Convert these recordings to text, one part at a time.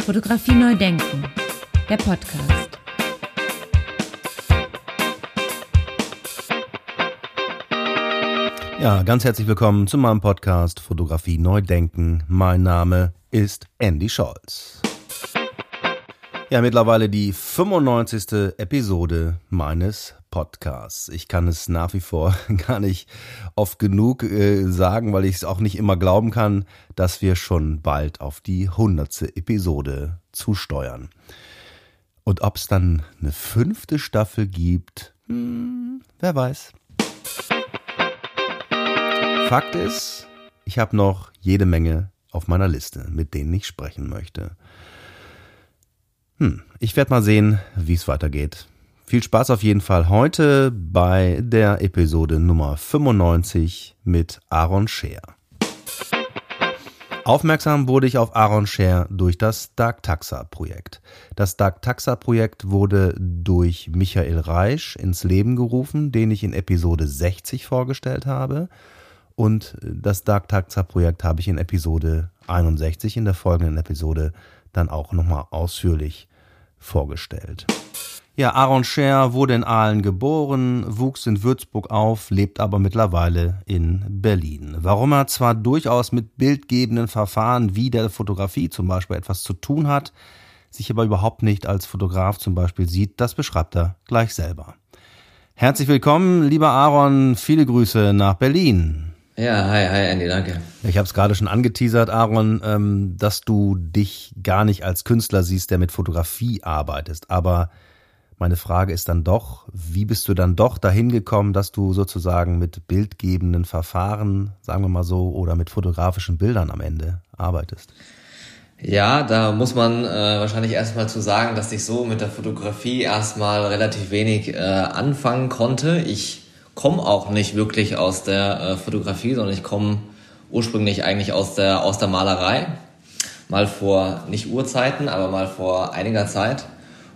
Fotografie neu denken, der Podcast. Ja, ganz herzlich willkommen zu meinem Podcast Fotografie neu denken. Mein Name ist Andy Scholz. Ja, mittlerweile die 95. Episode meines Podcasts. Ich kann es nach wie vor gar nicht oft genug äh, sagen, weil ich es auch nicht immer glauben kann, dass wir schon bald auf die 100. Episode zusteuern. Und ob es dann eine fünfte Staffel gibt, hm, wer weiß. Fakt ist, ich habe noch jede Menge auf meiner Liste, mit denen ich sprechen möchte. Hm, ich werde mal sehen, wie es weitergeht. Viel Spaß auf jeden Fall heute bei der Episode Nummer 95 mit Aaron Scher. Aufmerksam wurde ich auf Aaron Scher durch das Dark Taxa Projekt. Das Dark Taxa Projekt wurde durch Michael Reisch ins Leben gerufen, den ich in Episode 60 vorgestellt habe. Und das Dark Taxa Projekt habe ich in Episode 61, in der folgenden Episode, dann auch nochmal ausführlich vorgestellt. Ja, Aaron Scher wurde in Aalen geboren, wuchs in Würzburg auf, lebt aber mittlerweile in Berlin. Warum er zwar durchaus mit bildgebenden Verfahren wie der Fotografie zum Beispiel etwas zu tun hat, sich aber überhaupt nicht als Fotograf zum Beispiel sieht, das beschreibt er gleich selber. Herzlich willkommen, lieber Aaron, viele Grüße nach Berlin. Ja, hi, hi Andy, danke. Ich habe es gerade schon angeteasert, Aaron, ähm, dass du dich gar nicht als Künstler siehst, der mit Fotografie arbeitest. Aber meine Frage ist dann doch, wie bist du dann doch dahin gekommen, dass du sozusagen mit bildgebenden Verfahren, sagen wir mal so, oder mit fotografischen Bildern am Ende arbeitest? Ja, da muss man äh, wahrscheinlich erstmal zu sagen, dass ich so mit der Fotografie erstmal relativ wenig äh, anfangen konnte. Ich komme auch nicht wirklich aus der äh, Fotografie, sondern ich komme ursprünglich eigentlich aus der, aus der Malerei. Mal vor, nicht Urzeiten, aber mal vor einiger Zeit.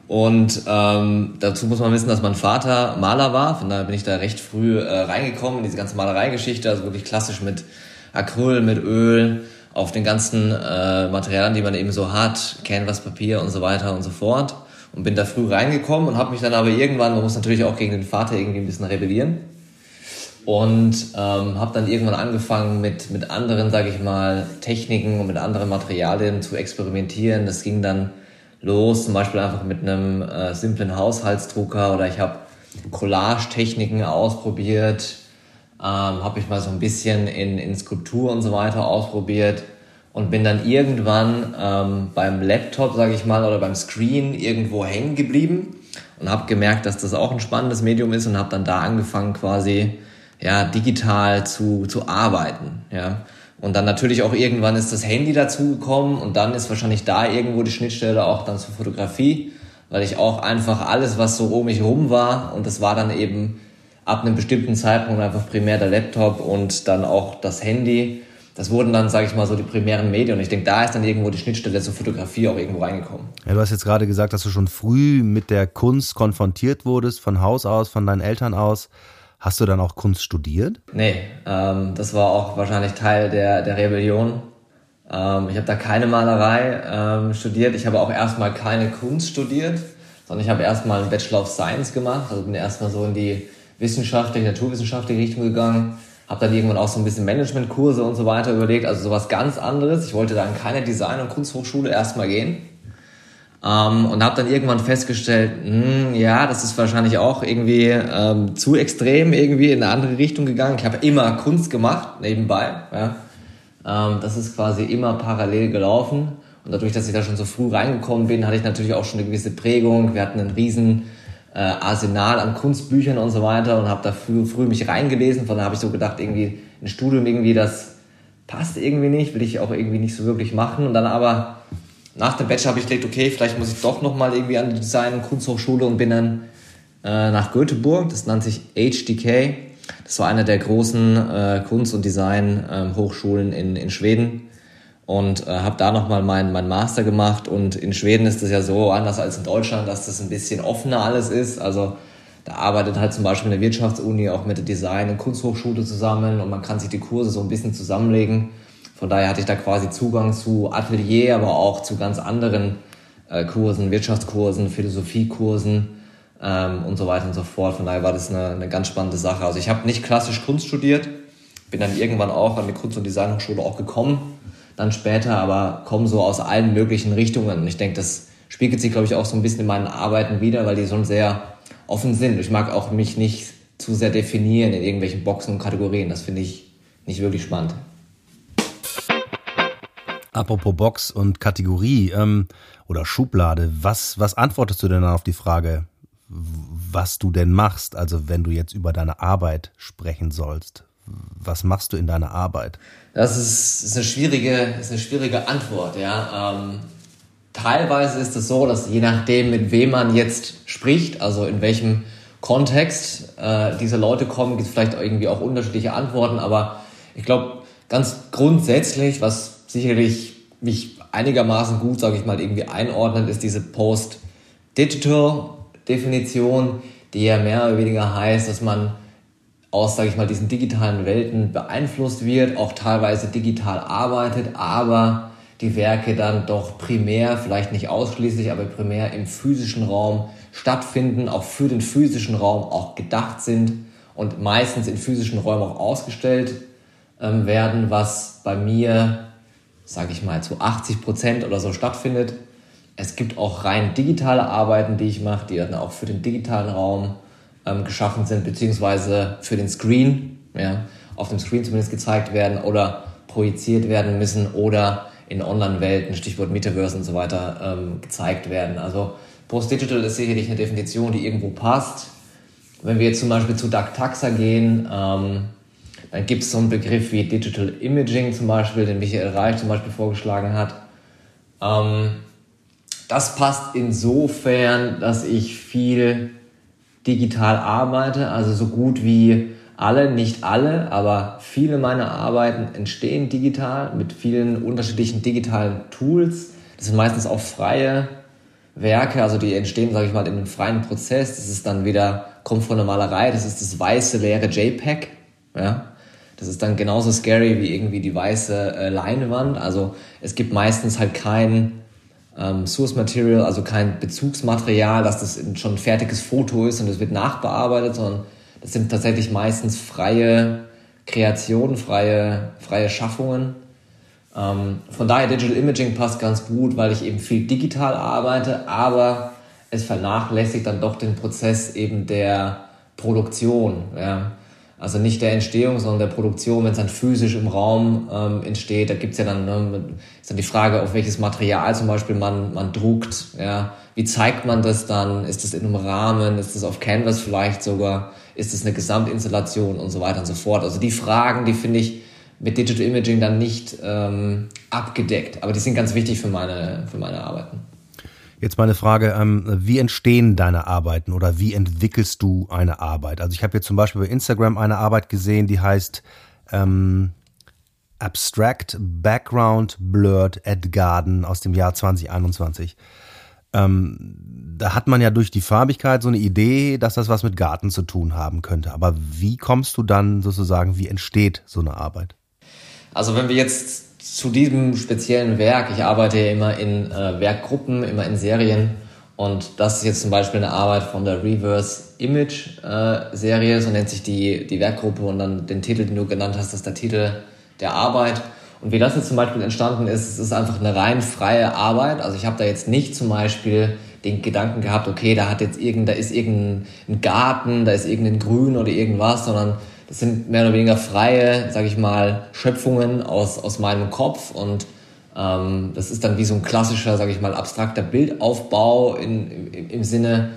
Und ähm, dazu muss man wissen, dass mein Vater Maler war. Von daher bin ich da recht früh äh, reingekommen in diese ganze Malereigeschichte. Also wirklich klassisch mit Acryl, mit Öl, auf den ganzen äh, Materialien, die man eben so hat, Canvas-Papier und so weiter und so fort. Und bin da früh reingekommen und habe mich dann aber irgendwann, man muss natürlich auch gegen den Vater irgendwie ein bisschen rebellieren, und ähm, habe dann irgendwann angefangen mit, mit anderen, sage ich mal, Techniken und mit anderen Materialien zu experimentieren. Das ging dann los, zum Beispiel einfach mit einem äh, simplen Haushaltsdrucker oder ich habe Collage-Techniken ausprobiert, ähm, habe ich mal so ein bisschen in, in Skulptur und so weiter ausprobiert und bin dann irgendwann ähm, beim Laptop, sage ich mal, oder beim Screen irgendwo hängen geblieben und habe gemerkt, dass das auch ein spannendes Medium ist und habe dann da angefangen quasi ja, digital zu, zu arbeiten. Ja. Und dann natürlich auch irgendwann ist das Handy dazugekommen und dann ist wahrscheinlich da irgendwo die Schnittstelle auch dann zur Fotografie, weil ich auch einfach alles, was so um mich herum war und das war dann eben ab einem bestimmten Zeitpunkt einfach primär der Laptop und dann auch das Handy. Das wurden dann, sage ich mal, so die primären Medien. Und ich denke, da ist dann irgendwo die Schnittstelle zur Fotografie auch irgendwo reingekommen. Ja, du hast jetzt gerade gesagt, dass du schon früh mit der Kunst konfrontiert wurdest, von Haus aus, von deinen Eltern aus. Hast du dann auch Kunst studiert? Nee, ähm, das war auch wahrscheinlich Teil der, der Rebellion. Ähm, ich habe da keine Malerei ähm, studiert. Ich habe auch erstmal keine Kunst studiert, sondern ich habe erstmal einen Bachelor of Science gemacht. Also bin erstmal so in die wissenschaftliche, naturwissenschaftliche Richtung gegangen. Habe dann irgendwann auch so ein bisschen Managementkurse und so weiter überlegt. Also sowas ganz anderes. Ich wollte da in keine Design- und Kunsthochschule erstmal gehen. Ähm, und habe dann irgendwann festgestellt, mh, hm, ja, das ist wahrscheinlich auch irgendwie ähm, zu extrem irgendwie in eine andere Richtung gegangen. Ich habe immer Kunst gemacht nebenbei. Ja. Ähm, das ist quasi immer parallel gelaufen. Und dadurch, dass ich da schon so früh reingekommen bin, hatte ich natürlich auch schon eine gewisse Prägung. Wir hatten einen riesen äh, Arsenal an Kunstbüchern und so weiter und habe da früh, früh mich reingelesen. Von da habe ich so gedacht, irgendwie ein Studium irgendwie, das passt irgendwie nicht, will ich auch irgendwie nicht so wirklich machen. Und dann aber nach dem Bachelor habe ich gedacht, okay, vielleicht muss ich doch nochmal irgendwie an die Design- und Kunsthochschule und bin dann äh, nach Göteborg, das nannte sich HDK. Das war eine der großen äh, Kunst- und Design-Hochschulen ähm, in, in Schweden und äh, habe da nochmal meinen mein Master gemacht. Und in Schweden ist das ja so anders als in Deutschland, dass das ein bisschen offener alles ist. Also da arbeitet halt zum Beispiel eine Wirtschaftsuni auch mit der Design- und Kunsthochschule zusammen und man kann sich die Kurse so ein bisschen zusammenlegen Von daher hatte ich da quasi Zugang zu Atelier, aber auch zu ganz anderen äh, Kursen, Wirtschaftskursen, Philosophiekursen ähm, und so weiter und so fort. Von daher war das eine, eine ganz spannende Sache. Also ich habe nicht klassisch Kunst studiert, bin dann irgendwann auch an die Kunst- und Designhochschule auch gekommen, dann später, aber komme so aus allen möglichen Richtungen. Und ich denke, das spiegelt sich, glaube ich, auch so ein bisschen in meinen Arbeiten wieder, weil die schon sehr offen sind. Ich mag auch mich nicht zu sehr definieren in irgendwelchen Boxen und Kategorien. Das finde ich nicht wirklich spannend. Apropos Box und Kategorie ähm, oder Schublade, was, was antwortest du denn auf die Frage, was du denn machst? Also wenn du jetzt über deine Arbeit sprechen sollst, was machst du in deiner Arbeit? Das ist, ist, eine, schwierige, ist eine schwierige Antwort, ja. Ähm, teilweise ist es so, dass je nachdem, mit wem man jetzt spricht, also in welchem Kontext äh, diese Leute kommen, gibt es vielleicht irgendwie auch unterschiedliche Antworten, aber ich glaube, ganz grundsätzlich, was sicherlich mich einigermaßen gut, sage ich mal, irgendwie einordnet, ist diese Post-Digital-Definition, die ja mehr oder weniger heißt, dass man aus, sage ich mal, diesen digitalen Welten beeinflusst wird, auch teilweise digital arbeitet, aber die Werke dann doch primär, vielleicht nicht ausschließlich, aber primär im physischen Raum stattfinden, auch für den physischen Raum auch gedacht sind und meistens in physischen Räumen auch ausgestellt ähm, werden, was bei mir sage ich mal, zu 80 Prozent oder so stattfindet. Es gibt auch rein digitale Arbeiten, die ich mache, die dann auch für den digitalen Raum ähm, geschaffen sind, beziehungsweise für den Screen, ja, auf dem Screen zumindest gezeigt werden oder projiziert werden müssen oder in Online-Welten, Stichwort Metaverse und so weiter, ähm, gezeigt werden. Also Post-Digital ist sicherlich eine Definition, die irgendwo passt. Wenn wir jetzt zum Beispiel zu DuckTaxa gehen, ähm, dann gibt es so einen Begriff wie Digital Imaging zum Beispiel, den Michael Reich zum Beispiel vorgeschlagen hat. Ähm, das passt insofern, dass ich viel digital arbeite, also so gut wie alle, nicht alle, aber viele meiner Arbeiten entstehen digital mit vielen unterschiedlichen digitalen Tools. Das sind meistens auch freie Werke, also die entstehen, sage ich mal, in einem freien Prozess. Das ist dann wieder, kommt von der Malerei, das ist das weiße, leere JPEG. Ja? Das ist dann genauso scary wie irgendwie die weiße äh, Leinwand. Also es gibt meistens halt kein ähm, Source Material, also kein Bezugsmaterial, dass das schon ein fertiges Foto ist und es wird nachbearbeitet, sondern das sind tatsächlich meistens freie Kreationen, freie, freie Schaffungen. Ähm, von daher Digital Imaging passt ganz gut, weil ich eben viel digital arbeite, aber es vernachlässigt dann doch den Prozess eben der Produktion. Ja. Also nicht der Entstehung, sondern der Produktion, wenn es dann physisch im Raum ähm, entsteht. Da gibt's ja dann, ne, ist dann die Frage, auf welches Material zum Beispiel man, man druckt. Ja. Wie zeigt man das dann? Ist das in einem Rahmen? Ist das auf Canvas vielleicht sogar? Ist das eine Gesamtinstallation und so weiter und so fort? Also die Fragen, die finde ich mit Digital Imaging dann nicht ähm, abgedeckt. Aber die sind ganz wichtig für meine, für meine Arbeiten. Jetzt meine Frage, ähm, wie entstehen deine Arbeiten oder wie entwickelst du eine Arbeit? Also ich habe jetzt zum Beispiel bei Instagram eine Arbeit gesehen, die heißt ähm, Abstract Background Blurred at Garden aus dem Jahr 2021. Ähm, da hat man ja durch die Farbigkeit so eine Idee, dass das was mit Garten zu tun haben könnte. Aber wie kommst du dann sozusagen, wie entsteht so eine Arbeit? Also wenn wir jetzt zu diesem speziellen Werk, ich arbeite ja immer in äh, Werkgruppen, immer in Serien und das ist jetzt zum Beispiel eine Arbeit von der Reverse Image äh, Serie, so nennt sich die, die Werkgruppe und dann den Titel, den du genannt hast, das ist der Titel der Arbeit. Und wie das jetzt zum Beispiel entstanden ist, es ist einfach eine rein freie Arbeit. Also ich habe da jetzt nicht zum Beispiel den Gedanken gehabt, okay, da hat jetzt irgend, da ist irgendein Garten, da ist irgendein Grün oder irgendwas, sondern das sind mehr oder weniger freie, sage ich mal, Schöpfungen aus, aus meinem Kopf und ähm, das ist dann wie so ein klassischer, sage ich mal, abstrakter Bildaufbau in, im, im Sinne,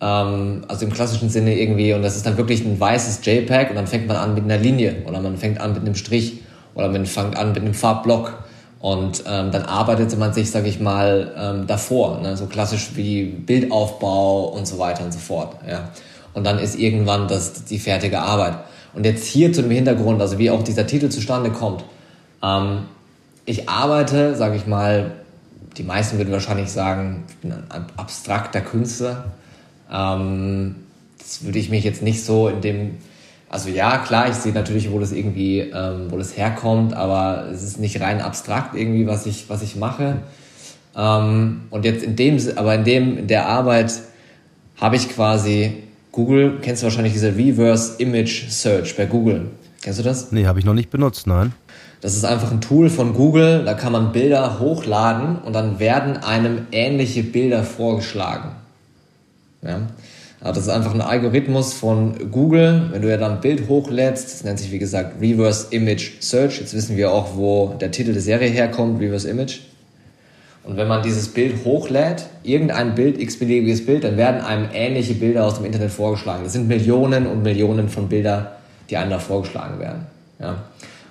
ähm, also im klassischen Sinne irgendwie und das ist dann wirklich ein weißes JPEG und dann fängt man an mit einer Linie oder man fängt an mit einem Strich oder man fängt an mit einem Farbblock und ähm, dann arbeitet man sich, sage ich mal, ähm, davor, ne? so klassisch wie Bildaufbau und so weiter und so fort. Ja. Und dann ist irgendwann das die fertige Arbeit. Und jetzt hier zu dem Hintergrund, also wie auch dieser Titel zustande kommt. Ähm, ich arbeite, sage ich mal, die meisten würden wahrscheinlich sagen, ich bin ein abstrakter Künstler. Ähm, das würde ich mich jetzt nicht so in dem, Also ja, klar, ich sehe natürlich, wo das irgendwie, ähm, wo das herkommt, aber es ist nicht rein abstrakt irgendwie, was ich, was ich mache. Ähm, und jetzt in dem, aber in dem, in der Arbeit habe ich quasi Google, kennst du wahrscheinlich diese Reverse Image Search bei Google. Kennst du das? Nee, habe ich noch nicht benutzt, nein. Das ist einfach ein Tool von Google, da kann man Bilder hochladen und dann werden einem ähnliche Bilder vorgeschlagen. Ja? Aber das ist einfach ein Algorithmus von Google. Wenn du ja dann ein Bild hochlädst, das nennt sich wie gesagt Reverse Image Search. Jetzt wissen wir auch, wo der Titel der Serie herkommt, Reverse Image. Und wenn man dieses Bild hochlädt, irgendein Bild, x-beliebiges Bild, dann werden einem ähnliche Bilder aus dem Internet vorgeschlagen. Das sind Millionen und Millionen von Bildern, die einem da vorgeschlagen werden. Ja.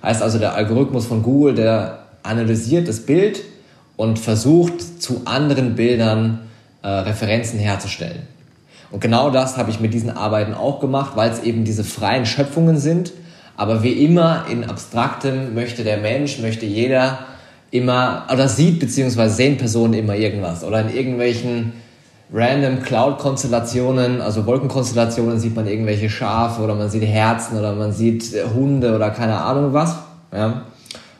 Heißt also, der Algorithmus von Google, der analysiert das Bild und versucht zu anderen Bildern äh, Referenzen herzustellen. Und genau das habe ich mit diesen Arbeiten auch gemacht, weil es eben diese freien Schöpfungen sind. Aber wie immer in Abstraktem möchte der Mensch, möchte jeder immer, oder sieht beziehungsweise sehen Personen immer irgendwas. Oder in irgendwelchen random Cloud-Konstellationen, also Wolkenkonstellationen sieht man irgendwelche Schafe oder man sieht Herzen oder man sieht Hunde oder keine Ahnung was. Ja?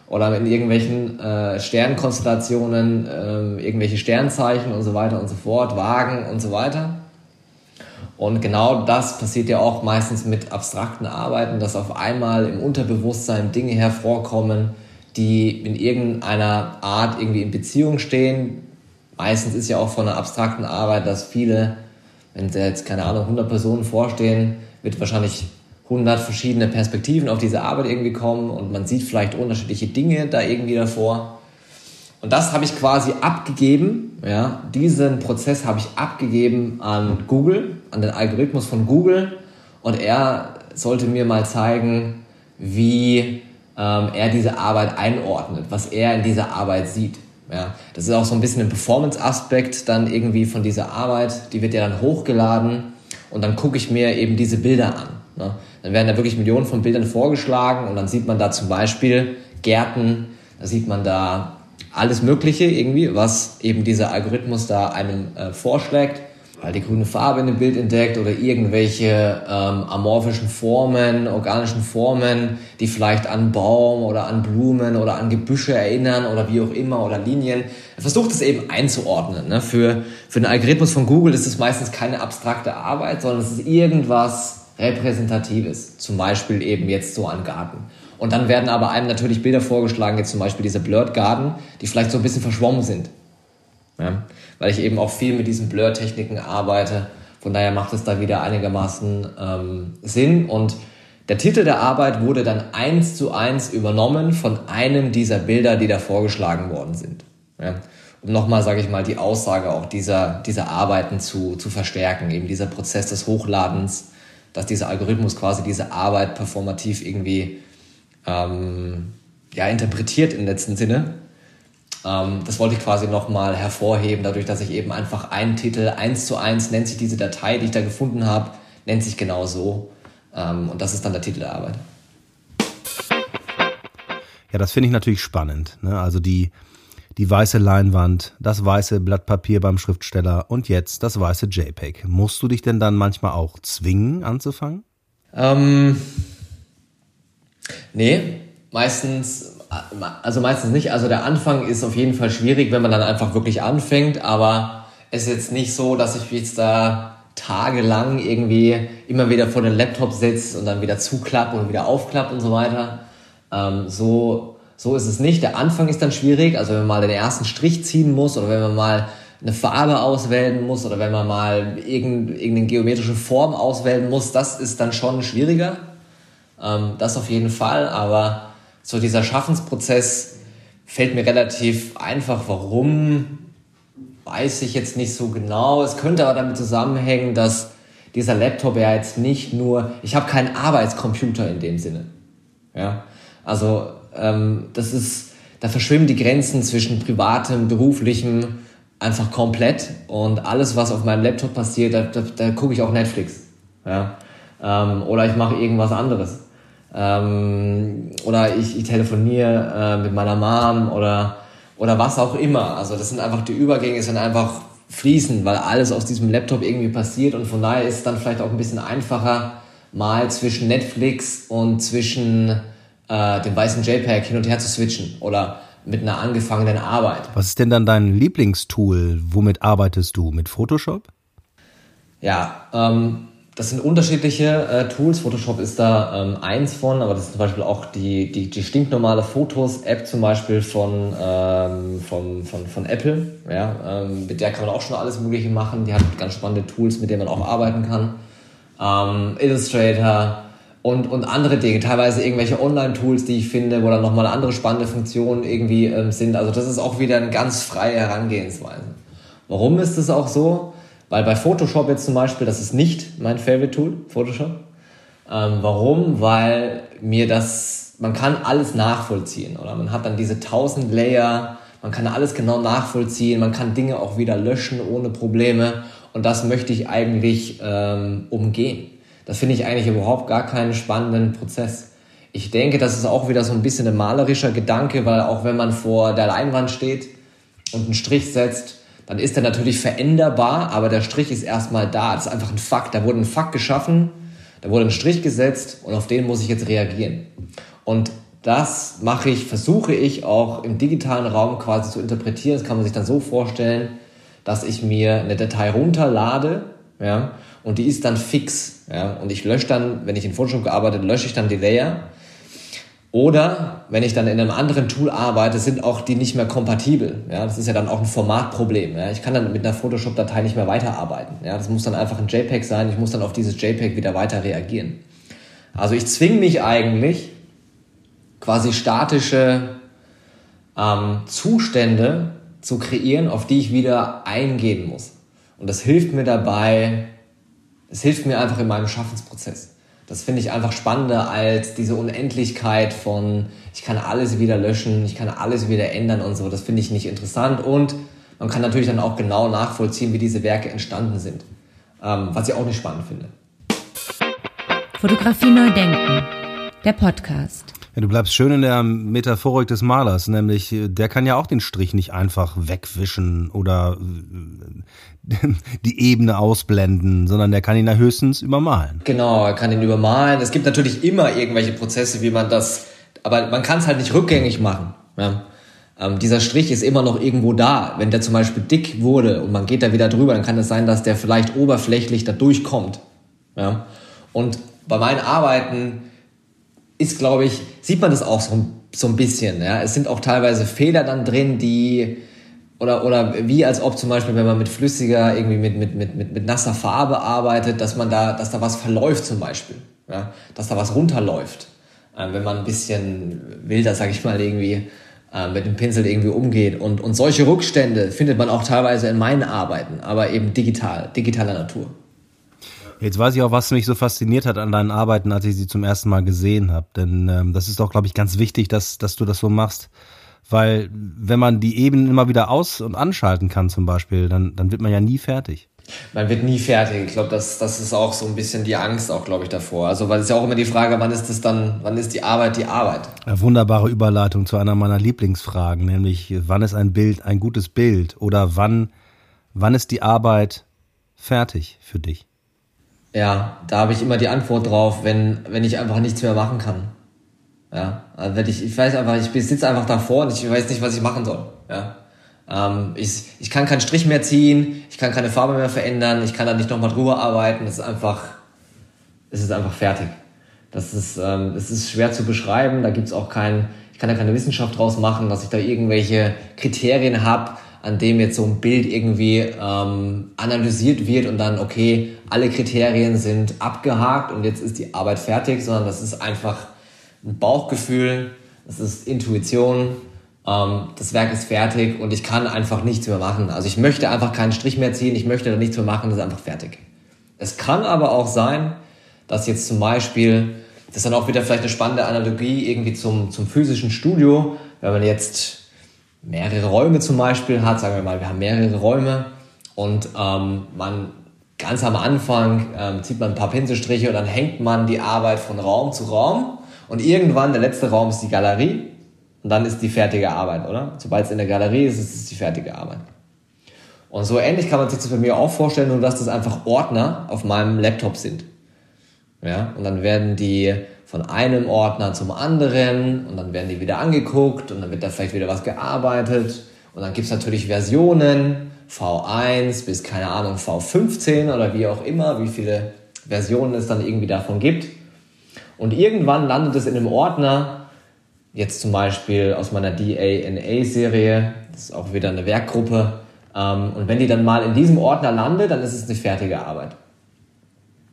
Oder in irgendwelchen äh, Sternkonstellationen äh, irgendwelche Sternzeichen und so weiter und so fort, Wagen und so weiter. Und genau das passiert ja auch meistens mit abstrakten Arbeiten, dass auf einmal im Unterbewusstsein Dinge hervorkommen, die in irgendeiner Art irgendwie in Beziehung stehen. Meistens ist ja auch von einer abstrakten Arbeit, dass viele, wenn da jetzt keine Ahnung 100 Personen vorstehen, wird wahrscheinlich 100 verschiedene Perspektiven auf diese Arbeit irgendwie kommen und man sieht vielleicht unterschiedliche Dinge da irgendwie davor. Und das habe ich quasi abgegeben, ja, diesen Prozess habe ich abgegeben an Google, an den Algorithmus von Google und er sollte mir mal zeigen, wie ähm, er diese Arbeit einordnet, was er in dieser Arbeit sieht. Ja, das ist auch so ein bisschen ein Performance-Aspekt dann irgendwie von dieser Arbeit. Die wird ja dann hochgeladen und dann gucke ich mir eben diese Bilder an. Ne? Dann werden da wirklich Millionen von Bildern vorgeschlagen und dann sieht man da zum Beispiel Gärten, da sieht man da alles Mögliche irgendwie, was eben dieser Algorithmus da einem äh, vorschlägt halt die grüne Farbe in dem Bild entdeckt oder irgendwelche ähm, amorphischen Formen, organischen Formen, die vielleicht an Baum oder an Blumen oder an Gebüsche erinnern oder wie auch immer oder Linien. Er versucht es eben einzuordnen. Ne? Für, für den Algorithmus von Google ist es meistens keine abstrakte Arbeit, sondern es ist irgendwas Repräsentatives. Zum Beispiel eben jetzt so ein Garten. Und dann werden aber einem natürlich Bilder vorgeschlagen, jetzt zum Beispiel diese Blurred Garden, die vielleicht so ein bisschen verschwommen sind. Ja? Weil ich eben auch viel mit diesen Blur-Techniken arbeite. Von daher macht es da wieder einigermaßen ähm, Sinn. Und der Titel der Arbeit wurde dann eins zu eins übernommen von einem dieser Bilder, die da vorgeschlagen worden sind. Ja? Um nochmal, sage ich mal, die Aussage auch dieser, dieser Arbeiten zu, zu verstärken. Eben dieser Prozess des Hochladens, dass dieser Algorithmus quasi diese Arbeit performativ irgendwie ähm, ja, interpretiert im letzten Sinne ähm, das wollte ich quasi nochmal hervorheben, dadurch, dass ich eben einfach einen Titel eins zu eins nennt sich diese Datei, die ich da gefunden habe, nennt sich genau so. Ähm, und das ist dann der Titel der Arbeit. Ja, das finde ich natürlich spannend. Ne? Also die, die weiße Leinwand, das weiße Blatt Papier beim Schriftsteller und jetzt das weiße JPEG. Musst du dich denn dann manchmal auch zwingen anzufangen? Ähm, nee, meistens also meistens nicht. Also der Anfang ist auf jeden Fall schwierig, wenn man dann einfach wirklich anfängt, aber es ist jetzt nicht so, dass ich jetzt da tagelang irgendwie immer wieder vor den Laptop sitze und dann wieder zuklappe und wieder aufklappe und so weiter. Ähm, so, so ist es nicht. Der Anfang ist dann schwierig, also wenn man mal den ersten Strich ziehen muss oder wenn man mal eine Farbe auswählen muss oder wenn man mal irgendeine geometrische Form auswählen muss, das ist dann schon schwieriger. Ähm, das auf jeden Fall, aber so dieser Schaffensprozess fällt mir relativ einfach. Warum, weiß ich jetzt nicht so genau. Es könnte aber damit zusammenhängen, dass dieser Laptop ja jetzt nicht nur, ich habe keinen Arbeitscomputer in dem Sinne. Ja, also ähm, das ist, da verschwimmen die Grenzen zwischen privatem, beruflichem einfach komplett und alles, was auf meinem Laptop passiert, da, da, da gucke ich auch Netflix. Ja, ähm, oder ich mache irgendwas anderes. Ähm, oder ich, ich telefoniere äh, mit meiner Mom oder, oder was auch immer. Also das sind einfach die Übergänge, sind einfach fließen, weil alles aus diesem Laptop irgendwie passiert und von daher ist es dann vielleicht auch ein bisschen einfacher, mal zwischen Netflix und zwischen äh, dem weißen JPEG hin und her zu switchen oder mit einer angefangenen Arbeit. Was ist denn dann dein Lieblingstool? Womit arbeitest du? Mit Photoshop? Ja, ähm, das sind unterschiedliche äh, Tools. Photoshop ist da ähm, eins von, aber das ist zum Beispiel auch die, die, die stinknormale Fotos-App zum Beispiel von, ähm, von, von, von Apple. Ja, ähm, mit der kann man auch schon alles Mögliche machen. Die hat ganz spannende Tools, mit denen man auch arbeiten kann. Ähm, Illustrator und, und andere Dinge, teilweise irgendwelche Online-Tools, die ich finde, wo dann nochmal andere spannende Funktionen irgendwie ähm, sind. Also das ist auch wieder eine ganz freie Herangehensweise. Warum ist das auch so? Weil bei Photoshop jetzt zum Beispiel, das ist nicht mein Favorite Tool, Photoshop. Ähm, warum? Weil mir das, man kann alles nachvollziehen, oder? Man hat dann diese 1000 Layer, man kann alles genau nachvollziehen, man kann Dinge auch wieder löschen ohne Probleme. Und das möchte ich eigentlich ähm, umgehen. Das finde ich eigentlich überhaupt gar keinen spannenden Prozess. Ich denke, das ist auch wieder so ein bisschen ein malerischer Gedanke, weil auch wenn man vor der Leinwand steht und einen Strich setzt, dann ist er natürlich veränderbar, aber der Strich ist erstmal da. Das ist einfach ein Fakt. Da wurde ein Fakt geschaffen, da wurde ein Strich gesetzt und auf den muss ich jetzt reagieren. Und das mache ich, versuche ich auch im digitalen Raum quasi zu interpretieren. Das kann man sich dann so vorstellen, dass ich mir eine Datei runterlade, ja, und die ist dann fix, ja, und ich lösche dann, wenn ich in Photoshop gearbeitet, lösche ich dann die Layer oder wenn ich dann in einem anderen Tool arbeite, sind auch die nicht mehr kompatibel. Ja, das ist ja dann auch ein Formatproblem. Ja. Ich kann dann mit einer Photoshop-Datei nicht mehr weiterarbeiten. Ja, das muss dann einfach ein JPEG sein. Ich muss dann auf dieses JPEG wieder weiter reagieren. Also ich zwinge mich eigentlich, quasi statische ähm, Zustände zu kreieren, auf die ich wieder eingehen muss. Und das hilft mir dabei, es hilft mir einfach in meinem Schaffensprozess. Das finde ich einfach spannender als diese Unendlichkeit von, ich kann alles wieder löschen, ich kann alles wieder ändern und so. Das finde ich nicht interessant und man kann natürlich dann auch genau nachvollziehen, wie diese Werke entstanden sind. Ähm, was ich auch nicht spannend finde. Fotografie neu denken. Der Podcast. Ja, du bleibst schön in der Metaphorik des Malers, nämlich der kann ja auch den Strich nicht einfach wegwischen oder äh, die Ebene ausblenden, sondern der kann ihn ja höchstens übermalen. Genau, er kann ihn übermalen. Es gibt natürlich immer irgendwelche Prozesse, wie man das, aber man kann es halt nicht rückgängig machen. Ja. Ähm, dieser Strich ist immer noch irgendwo da. Wenn der zum Beispiel dick wurde und man geht da wieder drüber, dann kann es sein, dass der vielleicht oberflächlich da durchkommt. Ja. Und bei meinen Arbeiten ist, glaube ich, sieht man das auch so, so ein bisschen. Ja? Es sind auch teilweise Fehler dann drin, die oder, oder wie als ob zum Beispiel, wenn man mit flüssiger, irgendwie mit, mit, mit, mit, mit nasser Farbe arbeitet, dass man da, dass da was verläuft zum Beispiel. Ja? Dass da was runterläuft. Äh, wenn man ein bisschen wilder, sag ich mal, irgendwie äh, mit dem Pinsel irgendwie umgeht. Und, und solche Rückstände findet man auch teilweise in meinen Arbeiten, aber eben digital, digitaler Natur. Jetzt weiß ich auch, was mich so fasziniert hat an deinen Arbeiten, als ich sie zum ersten Mal gesehen habe. Denn ähm, das ist auch, glaube ich, ganz wichtig, dass, dass du das so machst. Weil wenn man die Ebenen immer wieder aus- und anschalten kann zum Beispiel, dann, dann wird man ja nie fertig. Man wird nie fertig. Ich glaube, das, das ist auch so ein bisschen die Angst auch, glaube ich, davor. Also, weil es ja auch immer die Frage, wann ist es dann, wann ist die Arbeit die Arbeit? Eine wunderbare Überleitung zu einer meiner Lieblingsfragen, nämlich wann ist ein Bild ein gutes Bild oder wann, wann ist die Arbeit fertig für dich? Ja, da habe ich immer die Antwort drauf, wenn, wenn ich einfach nichts mehr machen kann. Ja, also wenn ich, ich weiß einfach, ich sitze einfach davor und ich weiß nicht, was ich machen soll. Ja. Ähm, ich, ich kann keinen Strich mehr ziehen, ich kann keine Farbe mehr verändern, ich kann da nicht nochmal drüber arbeiten. Es ist einfach, es ist einfach fertig. Das ist, ähm, es ist schwer zu beschreiben, da gibt's auch kein, ich kann da keine Wissenschaft draus machen, dass ich da irgendwelche Kriterien habe, an dem jetzt so ein Bild irgendwie ähm, analysiert wird und dann, okay, alle Kriterien sind abgehakt und jetzt ist die Arbeit fertig, sondern das ist einfach ein Bauchgefühl, das ist Intuition, ähm, das Werk ist fertig und ich kann einfach nichts mehr machen. Also ich möchte einfach keinen Strich mehr ziehen, ich möchte da nichts mehr machen, das ist einfach fertig. Es kann aber auch sein, dass jetzt zum Beispiel, das ist dann auch wieder vielleicht eine spannende Analogie irgendwie zum, zum physischen Studio, wenn man jetzt mehrere Räume zum Beispiel hat, sagen wir mal, wir haben mehrere Räume und ähm, man ganz am Anfang ähm, zieht man ein paar Pinselstriche und dann hängt man die Arbeit von Raum zu Raum und irgendwann der letzte Raum ist die Galerie und dann ist die fertige Arbeit, oder? Sobald es in der Galerie ist, ist es die fertige Arbeit. Und so ähnlich kann man sich das bei mir auch vorstellen, nur dass das einfach Ordner auf meinem Laptop sind. Ja, und dann werden die von einem Ordner zum anderen und dann werden die wieder angeguckt und dann wird da vielleicht wieder was gearbeitet und dann gibt's natürlich Versionen, V1 bis keine Ahnung V15 oder wie auch immer, wie viele Versionen es dann irgendwie davon gibt. Und irgendwann landet es in einem Ordner, jetzt zum Beispiel aus meiner DANA-Serie, das ist auch wieder eine Werkgruppe, ähm, und wenn die dann mal in diesem Ordner landet, dann ist es eine fertige Arbeit.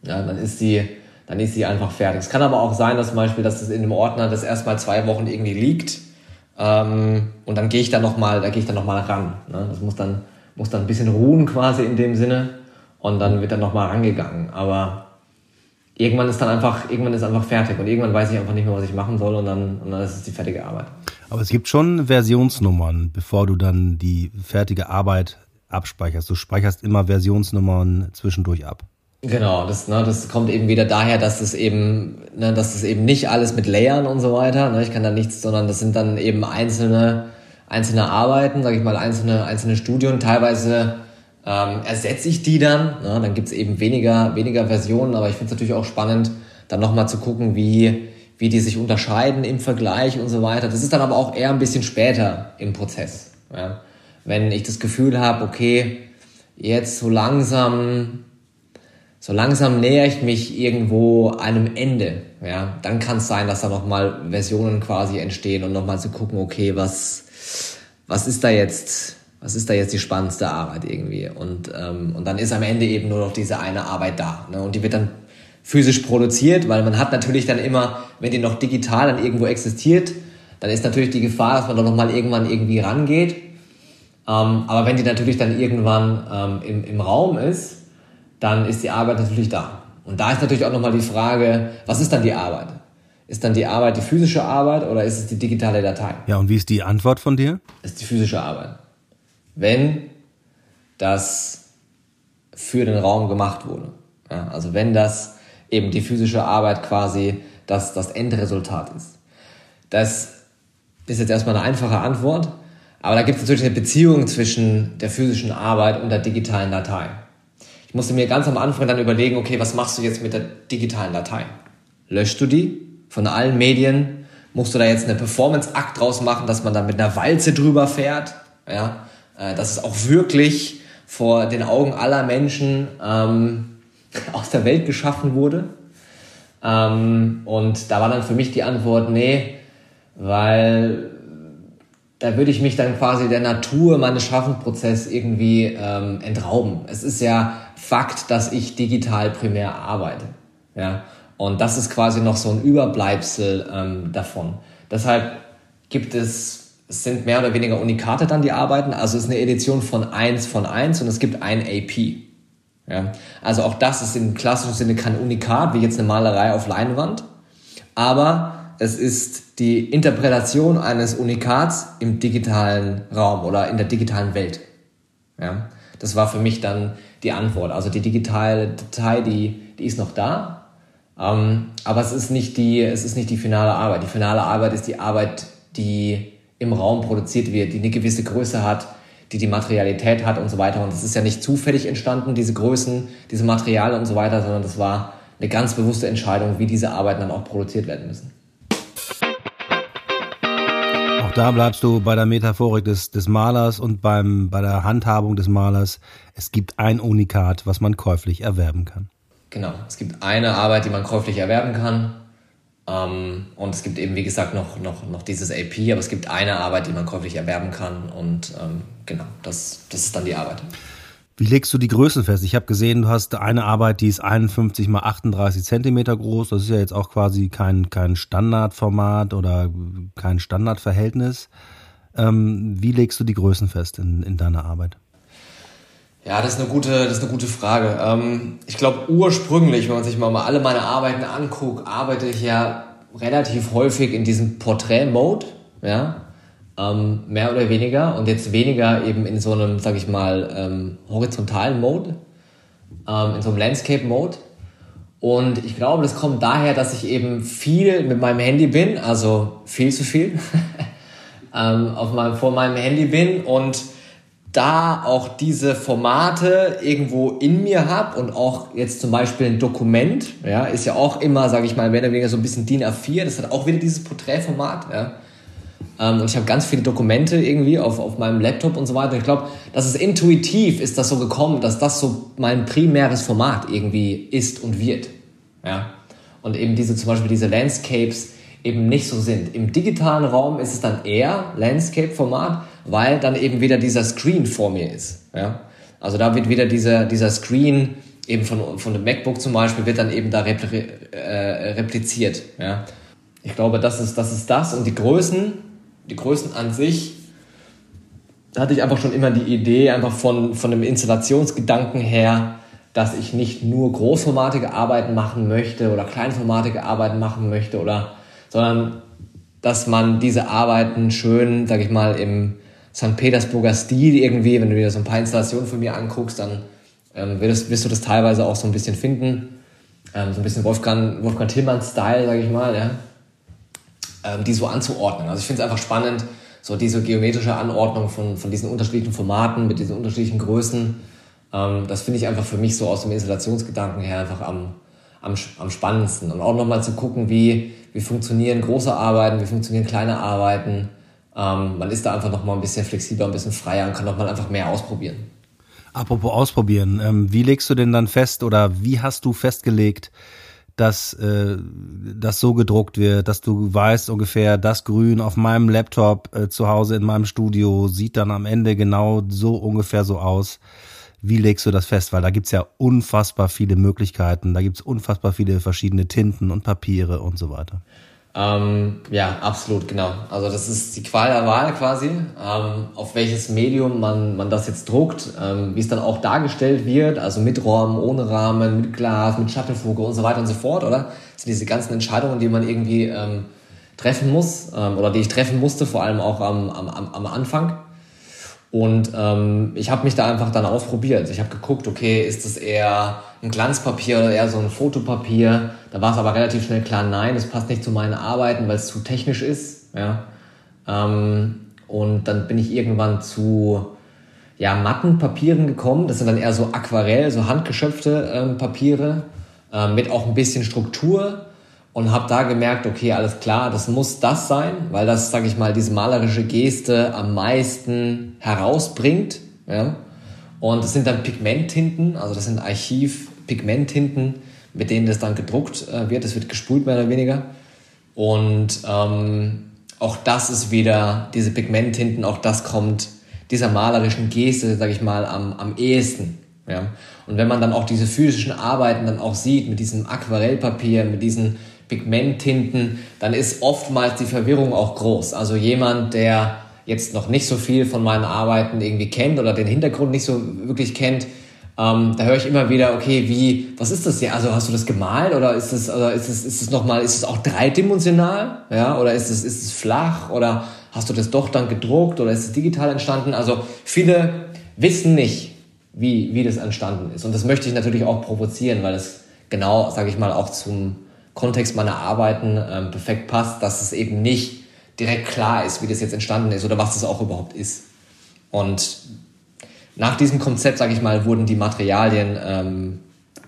Ja, dann ist sie, dann ist sie einfach fertig. Es kann aber auch sein, dass zum Beispiel, dass es in dem Ordner das erstmal zwei Wochen irgendwie liegt, ähm, und dann gehe ich da nochmal, da gehe ich dann nochmal ran. Ne? Das muss dann, muss dann ein bisschen ruhen quasi in dem Sinne, und dann wird dann nochmal rangegangen. Aber irgendwann ist dann einfach, irgendwann ist einfach fertig und irgendwann weiß ich einfach nicht mehr, was ich machen soll und dann, und dann ist es die fertige Arbeit. Aber es gibt schon Versionsnummern, bevor du dann die fertige Arbeit abspeicherst. Du speicherst immer Versionsnummern zwischendurch ab. Genau, das, ne, das kommt eben wieder daher, dass es eben, ne, dass es eben nicht alles mit Layern und so weiter, ne, ich kann da nichts, sondern das sind dann eben einzelne, einzelne Arbeiten, sage ich mal, einzelne, einzelne Studien, teilweise ähm, ersetze ich die dann. Ne? Dann gibt's eben weniger, weniger Versionen, aber ich finde es natürlich auch spannend, dann nochmal zu gucken, wie, wie die sich unterscheiden im Vergleich und so weiter. Das ist dann aber auch eher ein bisschen später im Prozess. Ja? Wenn ich das Gefühl habe, okay, jetzt so langsam, so langsam näher ich mich irgendwo einem Ende, ja, dann kann es sein, dass da nochmal Versionen quasi entstehen und nochmal zu gucken, okay, was, was ist da jetzt, was ist da jetzt die spannendste Arbeit irgendwie? Und, ähm, und dann ist am Ende eben nur noch diese eine Arbeit da. Ne? Und die wird dann physisch produziert, weil man hat natürlich dann immer, wenn die noch digital dann irgendwo existiert, dann ist natürlich die Gefahr, dass man dann nochmal irgendwann irgendwie rangeht. Ähm, aber wenn die natürlich dann irgendwann ähm, im, im Raum ist, dann ist die Arbeit natürlich da. Und da ist natürlich auch nochmal die Frage, was ist dann die Arbeit? Ist dann die Arbeit die physische Arbeit oder ist es die digitale Datei? Ja, und wie ist die Antwort von dir? Das ist die physische Arbeit wenn das für den Raum gemacht wurde. Ja, also wenn das eben die physische Arbeit quasi das, das Endresultat ist. Das ist jetzt erstmal eine einfache Antwort, aber da gibt es natürlich eine Beziehung zwischen der physischen Arbeit und der digitalen Datei. Ich musste mir ganz am Anfang dann überlegen, okay, was machst du jetzt mit der digitalen Datei? Löschst du die von allen Medien? Musst du da jetzt eine Performance-Akt draus machen, dass man da mit einer Walze drüber fährt? Ja? äh, dass es auch wirklich vor den Augen aller Menschen ähm, aus der Welt geschaffen wurde. Ähm, und da war dann für mich die Antwort, nee, weil da würde ich mich dann quasi der Natur meines Schaffensprozesses irgendwie ähm, entrauben. Es ist ja Fakt, dass ich digital primär arbeite. Ja? Und das ist quasi noch so ein Überbleibsel ähm, davon. Deshalb gibt es es sind mehr oder weniger Unikate dann, die arbeiten. Also es ist eine Edition von 1 von 1 und es gibt ein AP. Ja? Also auch das ist im klassischen Sinne kein Unikat, wie jetzt eine Malerei auf Leinwand. Aber es ist die Interpretation eines Unikats im digitalen Raum oder in der digitalen Welt. Ja? Das war für mich dann die Antwort. Also die digitale Datei, die, die ist noch da. Ähm, aber es ist, nicht die, es ist nicht die finale Arbeit. Die finale Arbeit ist die Arbeit, die im Raum produziert wird, die eine gewisse Größe hat, die die Materialität hat und so weiter. Und das ist ja nicht zufällig entstanden, diese Größen, diese Materialien und so weiter, sondern das war eine ganz bewusste Entscheidung, wie diese Arbeiten dann auch produziert werden müssen. Auch da bleibst du bei der Metaphorik des, des Malers und beim, bei der Handhabung des Malers. Es gibt ein Unikat, was man käuflich erwerben kann. Genau, es gibt eine Arbeit, die man käuflich erwerben kann ähm, und es gibt eben, wie gesagt, noch, noch, noch dieses AP, aber es gibt eine Arbeit, die man käuflich erwerben kann. Und ähm, genau, das, das ist dann die Arbeit. Wie legst du die Größen fest? Ich habe gesehen, du hast eine Arbeit, die ist 51 mal 38 Zentimeter groß. Das ist ja jetzt auch quasi kein, kein Standardformat oder kein Standardverhältnis. Ähm, wie legst du die Größen fest in, in deiner Arbeit? Ja, das ist eine gute, das ist eine gute Frage. Ähm, ich glaube, ursprünglich, wenn man sich mal alle meine Arbeiten anguckt, arbeite ich ja relativ häufig in diesem Portrait-Mode, ja, ähm, mehr oder weniger, und jetzt weniger eben in so einem, sag ich mal, ähm, horizontalen Mode, ähm, in so einem Landscape-Mode. Und ich glaube, das kommt daher, dass ich eben viel mit meinem Handy bin, also viel zu viel, ähm, auf meinem, vor meinem Handy bin und da auch diese Formate irgendwo in mir habe und auch jetzt zum Beispiel ein Dokument, ja, ist ja auch immer, sage ich mal, mehr oder weniger so ein bisschen DIN A4, das hat auch wieder dieses Porträtformat, ja. Ähm, und ich habe ganz viele Dokumente irgendwie auf, auf meinem Laptop und so weiter. Ich glaube, das ist intuitiv, ist das so gekommen, dass das so mein primäres Format irgendwie ist und wird, ja. Und eben diese, zum Beispiel diese Landscapes eben nicht so sind. Im digitalen Raum ist es dann eher Landscape-Format, weil dann eben wieder dieser Screen vor mir ist. Ja? Also da wird wieder dieser, dieser Screen eben von, von dem MacBook zum Beispiel, wird dann eben da repli äh, repliziert. Ja? Ich glaube, das ist, das ist das. Und die Größen, die Größen an sich, da hatte ich einfach schon immer die Idee, einfach von, von dem Installationsgedanken her, dass ich nicht nur großformatige Arbeiten machen möchte oder kleinformatige Arbeiten machen möchte oder, sondern dass man diese Arbeiten schön, sag ich mal, im St. Petersburger Stil irgendwie, wenn du dir so ein paar Installationen von mir anguckst, dann ähm, wirst, wirst, du das teilweise auch so ein bisschen finden. Ähm, so ein bisschen Wolfgang, Wolfgang Tillmann-Style, sag ich mal, ja. Ähm, die so anzuordnen. Also ich finde es einfach spannend, so diese geometrische Anordnung von, von diesen unterschiedlichen Formaten mit diesen unterschiedlichen Größen. Ähm, das finde ich einfach für mich so aus dem Installationsgedanken her einfach am, am, am spannendsten. Und auch nochmal zu gucken, wie, wie funktionieren große Arbeiten, wie funktionieren kleine Arbeiten ähm, man ist da einfach noch mal ein bisschen flexibler, ein bisschen freier und kann noch mal einfach mehr ausprobieren. Apropos ausprobieren, ähm, wie legst du denn dann fest oder wie hast du festgelegt, dass äh, das so gedruckt wird, dass du weißt ungefähr, das Grün auf meinem Laptop äh, zu Hause in meinem Studio sieht dann am Ende genau so ungefähr so aus. Wie legst du das fest? Weil da gibt's ja unfassbar viele Möglichkeiten, da gibt's unfassbar viele verschiedene Tinten und Papiere und so weiter. Ähm, ja, absolut, genau. Also das ist die Qual der Wahl quasi, ähm, auf welches Medium man, man das jetzt druckt, ähm, wie es dann auch dargestellt wird, also mit Rahmen, ohne Rahmen, mit Glas, mit Schattenfuge und so weiter und so fort, oder? Das sind diese ganzen Entscheidungen, die man irgendwie ähm, treffen muss ähm, oder die ich treffen musste, vor allem auch am, am, am Anfang. Und ähm, ich habe mich da einfach dann ausprobiert. Ich habe geguckt, okay, ist das eher ein Glanzpapier oder eher so ein Fotopapier? Da war es aber relativ schnell klar, nein, das passt nicht zu meinen Arbeiten, weil es zu technisch ist. Ja. Ähm, und dann bin ich irgendwann zu ja, matten Papieren gekommen. Das sind dann eher so Aquarell, so handgeschöpfte ähm, Papiere äh, mit auch ein bisschen Struktur und habe da gemerkt, okay, alles klar, das muss das sein, weil das, sage ich mal, diese malerische Geste am meisten herausbringt. Ja? Und das sind dann Pigmenttinten, also das sind Archiv-Pigmenttinten, mit denen das dann gedruckt äh, wird. Das wird gesprüht mehr oder weniger. Und ähm, auch das ist wieder, diese Pigmenttinten, auch das kommt dieser malerischen Geste, sage ich mal, am, am ehesten. Ja? Und wenn man dann auch diese physischen Arbeiten dann auch sieht, mit diesem Aquarellpapier, mit diesen Pigmenttinten, dann ist oftmals die Verwirrung auch groß. Also jemand, der jetzt noch nicht so viel von meinen Arbeiten irgendwie kennt oder den Hintergrund nicht so wirklich kennt, ähm, da höre ich immer wieder, okay, wie, was ist das hier? Also hast du das gemalt oder ist es, oder ist es, ist es nochmal, ist es auch dreidimensional? Ja, oder ist es, ist es flach oder hast du das doch dann gedruckt oder ist es digital entstanden? Also viele wissen nicht, wie, wie das entstanden ist. Und das möchte ich natürlich auch provozieren, weil es genau, sage ich mal, auch zum, Kontext meiner Arbeiten ähm, perfekt passt, dass es eben nicht direkt klar ist, wie das jetzt entstanden ist oder was das auch überhaupt ist. Und nach diesem Konzept, sage ich mal, wurden die Materialien ähm,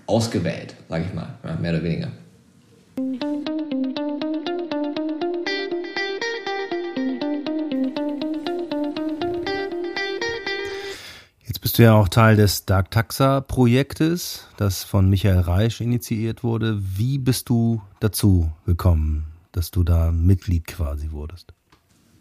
ausgewählt, sage ich mal, mehr oder weniger. Bist du ja auch Teil des Dark Taxa Projektes, das von Michael Reisch initiiert wurde. Wie bist du dazu gekommen, dass du da Mitglied quasi wurdest?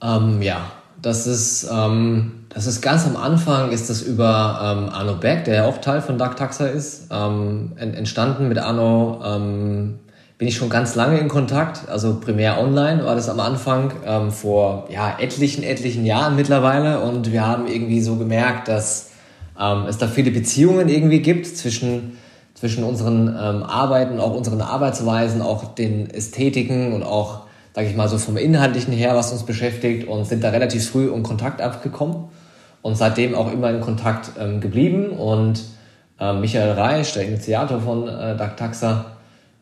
Ähm, ja, das ist, ähm, das ist ganz am Anfang ist das über ähm, Arno Beck, der ja auch Teil von Dark Taxa ist, ähm, entstanden. Mit Arno ähm, bin ich schon ganz lange in Kontakt, also primär online war das am Anfang ähm, vor ja, etlichen, etlichen Jahren mittlerweile und wir haben irgendwie so gemerkt, dass ähm, es da viele Beziehungen irgendwie gibt zwischen, zwischen unseren ähm, Arbeiten, auch unseren Arbeitsweisen, auch den Ästhetiken und auch, sage ich mal, so vom Inhaltlichen her, was uns beschäftigt und sind da relativ früh in Kontakt abgekommen und seitdem auch immer in Kontakt ähm, geblieben und äh, Michael Reisch, der Initiator von äh, Dark Taxa,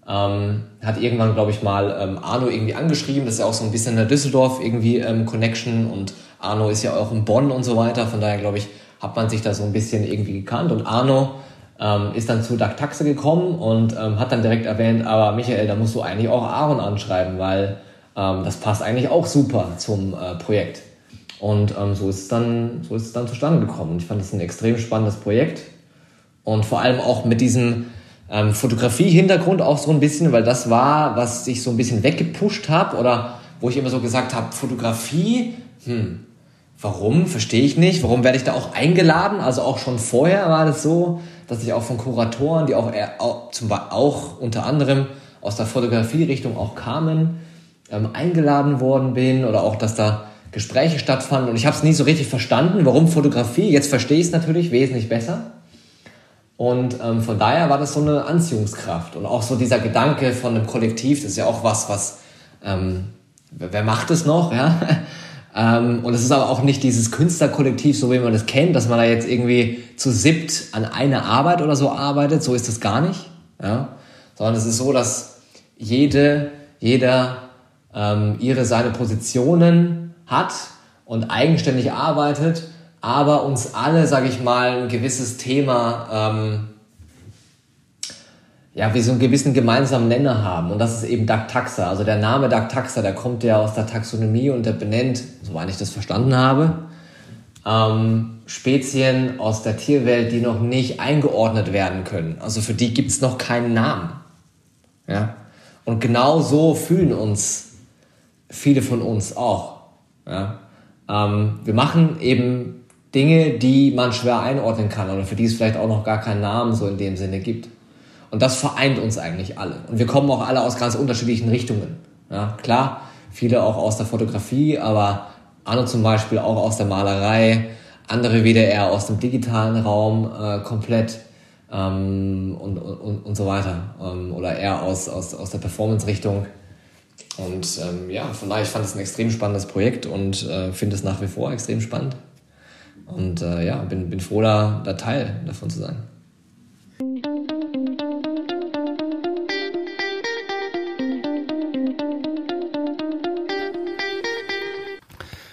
ähm, hat irgendwann, glaube ich, mal ähm, Arno irgendwie angeschrieben. Das ist ja auch so ein bisschen in der Düsseldorf irgendwie ähm, Connection und Arno ist ja auch in Bonn und so weiter. Von daher, glaube ich, hat man sich da so ein bisschen irgendwie gekannt und Arno ähm, ist dann zu Dag Taxe gekommen und ähm, hat dann direkt erwähnt, aber Michael, da musst du eigentlich auch Aaron anschreiben, weil ähm, das passt eigentlich auch super zum äh, Projekt. Und ähm, so, ist es dann, so ist es dann zustande gekommen. Ich fand das ein extrem spannendes Projekt und vor allem auch mit diesem ähm, Fotografie-Hintergrund auch so ein bisschen, weil das war, was ich so ein bisschen weggepusht habe oder wo ich immer so gesagt habe, Fotografie, hm, warum, verstehe ich nicht, warum werde ich da auch eingeladen? Also auch schon vorher war das so, dass ich auch von Kuratoren, die auch, eher, auch, zum, auch unter anderem aus der Fotografie-Richtung auch kamen, ähm, eingeladen worden bin oder auch, dass da Gespräche stattfanden und ich habe es nie so richtig verstanden, warum Fotografie. Jetzt verstehe ich es natürlich wesentlich besser. Und ähm, von daher war das so eine Anziehungskraft und auch so dieser Gedanke von einem Kollektiv, das ist ja auch was, was ähm, wer macht es noch, ja? Ähm, und es ist aber auch nicht dieses Künstlerkollektiv, so wie man das kennt, dass man da jetzt irgendwie zu siebt an einer Arbeit oder so arbeitet. So ist es gar nicht. Ja? Sondern es ist so, dass jede, jeder ähm, ihre seine Positionen hat und eigenständig arbeitet, aber uns alle, sage ich mal, ein gewisses Thema ähm, ja, wir so einen gewissen gemeinsamen Nenner haben. Und das ist eben Daktaxa. Also der Name Daktaxa, der kommt ja aus der Taxonomie und der benennt, soweit ich das verstanden habe, ähm, Spezien aus der Tierwelt, die noch nicht eingeordnet werden können. Also für die gibt es noch keinen Namen. Ja? Und genau so fühlen uns viele von uns auch. Ja? Ähm, wir machen eben Dinge, die man schwer einordnen kann oder für die es vielleicht auch noch gar keinen Namen so in dem Sinne gibt. Und das vereint uns eigentlich alle. Und wir kommen auch alle aus ganz unterschiedlichen Richtungen. Ja, klar, viele auch aus der Fotografie, aber Arno zum Beispiel auch aus der Malerei, andere wieder eher aus dem digitalen Raum äh, komplett ähm, und, und, und so weiter. Ähm, oder eher aus, aus, aus der Performance-Richtung. Und ähm, ja, von daher, ich fand es ein extrem spannendes Projekt und äh, finde es nach wie vor extrem spannend. Und äh, ja, bin, bin froh, da, da Teil davon zu sein.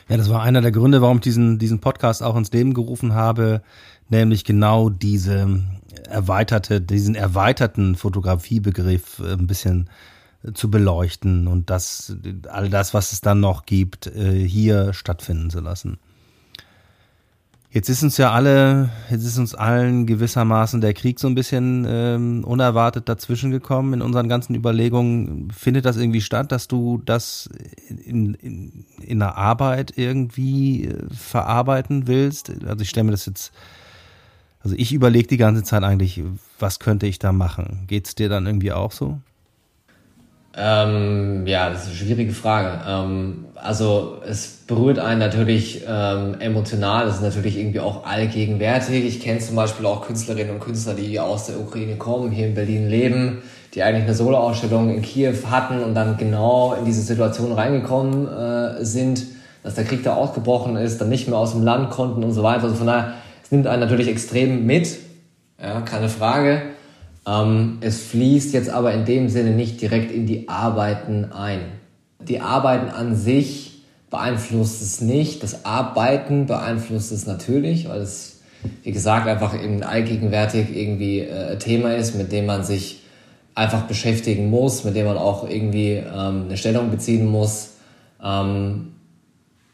Ja, das war einer der Gründe, warum ich diesen, diesen Podcast auch ins Leben gerufen habe, nämlich genau diese erweiterte, diesen erweiterten Fotografiebegriff äh, ein bisschen zu beleuchten und das, all das, was es dann noch gibt, äh, hier stattfinden zu lassen. Jetzt ist uns ja alle, jetzt ist uns allen gewissermaßen der Krieg so ein bisschen ähm, unerwartet dazwischen gekommen in unseren ganzen Überlegungen. Findet das irgendwie statt, dass du das in, in, in der Arbeit irgendwie äh, verarbeiten willst? Also ich stelle mir das jetzt, also ich überlege die ganze Zeit eigentlich, was könnte ich da machen? Geht es dir dann irgendwie auch so? Ähm, ja, das ist eine schwierige Frage. Ähm, also es berührt einen natürlich ähm, emotional, das ist natürlich irgendwie auch allgegenwärtig. Ich kenne zum Beispiel auch Künstlerinnen und Künstler, die aus der Ukraine kommen, hier in Berlin leben, die eigentlich eine Soloausstellung in Kiew hatten und dann genau in diese Situation reingekommen äh, sind, dass der Krieg da ausgebrochen ist, dann nicht mehr aus dem Land konnten und so weiter. Also von daher, es nimmt einen natürlich extrem mit, ja, keine Frage. Ähm, es fließt jetzt aber in dem Sinne nicht direkt in die Arbeiten ein. Die Arbeiten an sich beeinflusst es nicht. Das Arbeiten beeinflusst es natürlich, weil es, wie gesagt, einfach eben allgegenwärtig irgendwie äh, Thema ist, mit dem man sich einfach beschäftigen muss, mit dem man auch irgendwie ähm, eine Stellung beziehen muss. Ähm,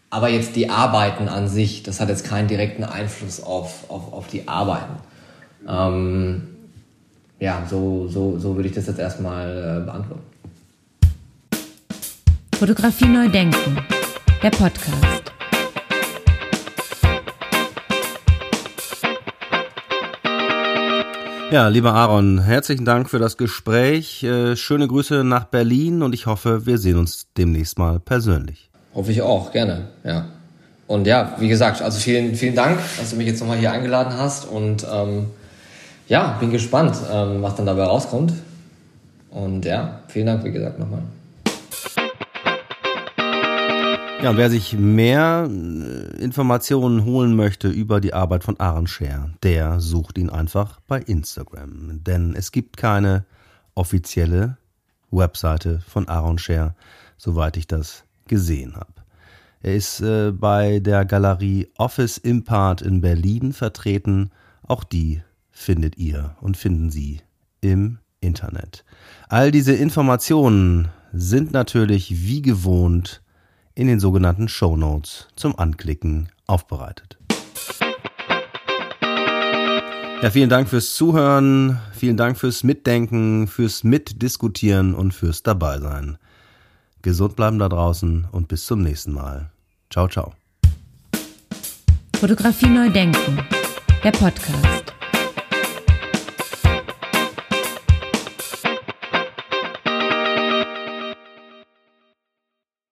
aber jetzt die Arbeiten an sich, das hat jetzt keinen direkten Einfluss auf, auf, auf die Arbeiten. Ähm, ja, so, so, so würde ich das jetzt erstmal äh, beantworten. Fotografie neu denken, der Podcast. Ja, lieber Aaron, herzlichen Dank für das Gespräch. Äh, schöne Grüße nach Berlin und ich hoffe, wir sehen uns demnächst mal persönlich. Hoffe ich auch, gerne, ja. Und ja, wie gesagt, also vielen, vielen Dank, dass du mich jetzt nochmal hier eingeladen hast und ähm, ja, bin gespannt, ähm, was dann dabei rauskommt. Und ja, vielen Dank, wie gesagt, nochmal. Ja, wer sich mehr äh, Informationen holen möchte über die Arbeit von Aaron Scher, der sucht ihn einfach bei Instagram. Denn es gibt keine offizielle Webseite von Aaron Scher, soweit ich das gesehen habe. Er ist äh, bei der Galerie Office Impart in Berlin vertreten. Auch die findet ihr und finden Sie im Internet. All diese Informationen sind natürlich wie gewohnt in den sogenannten Show Notes zum Anklicken aufbereitet. Ja, vielen Dank fürs Zuhören, vielen Dank fürs Mitdenken, fürs Mitdiskutieren und fürs Dabeisein. Gesund bleiben da draußen und bis zum nächsten Mal. Ciao, ciao. Fotografie neu denken. Der Podcast.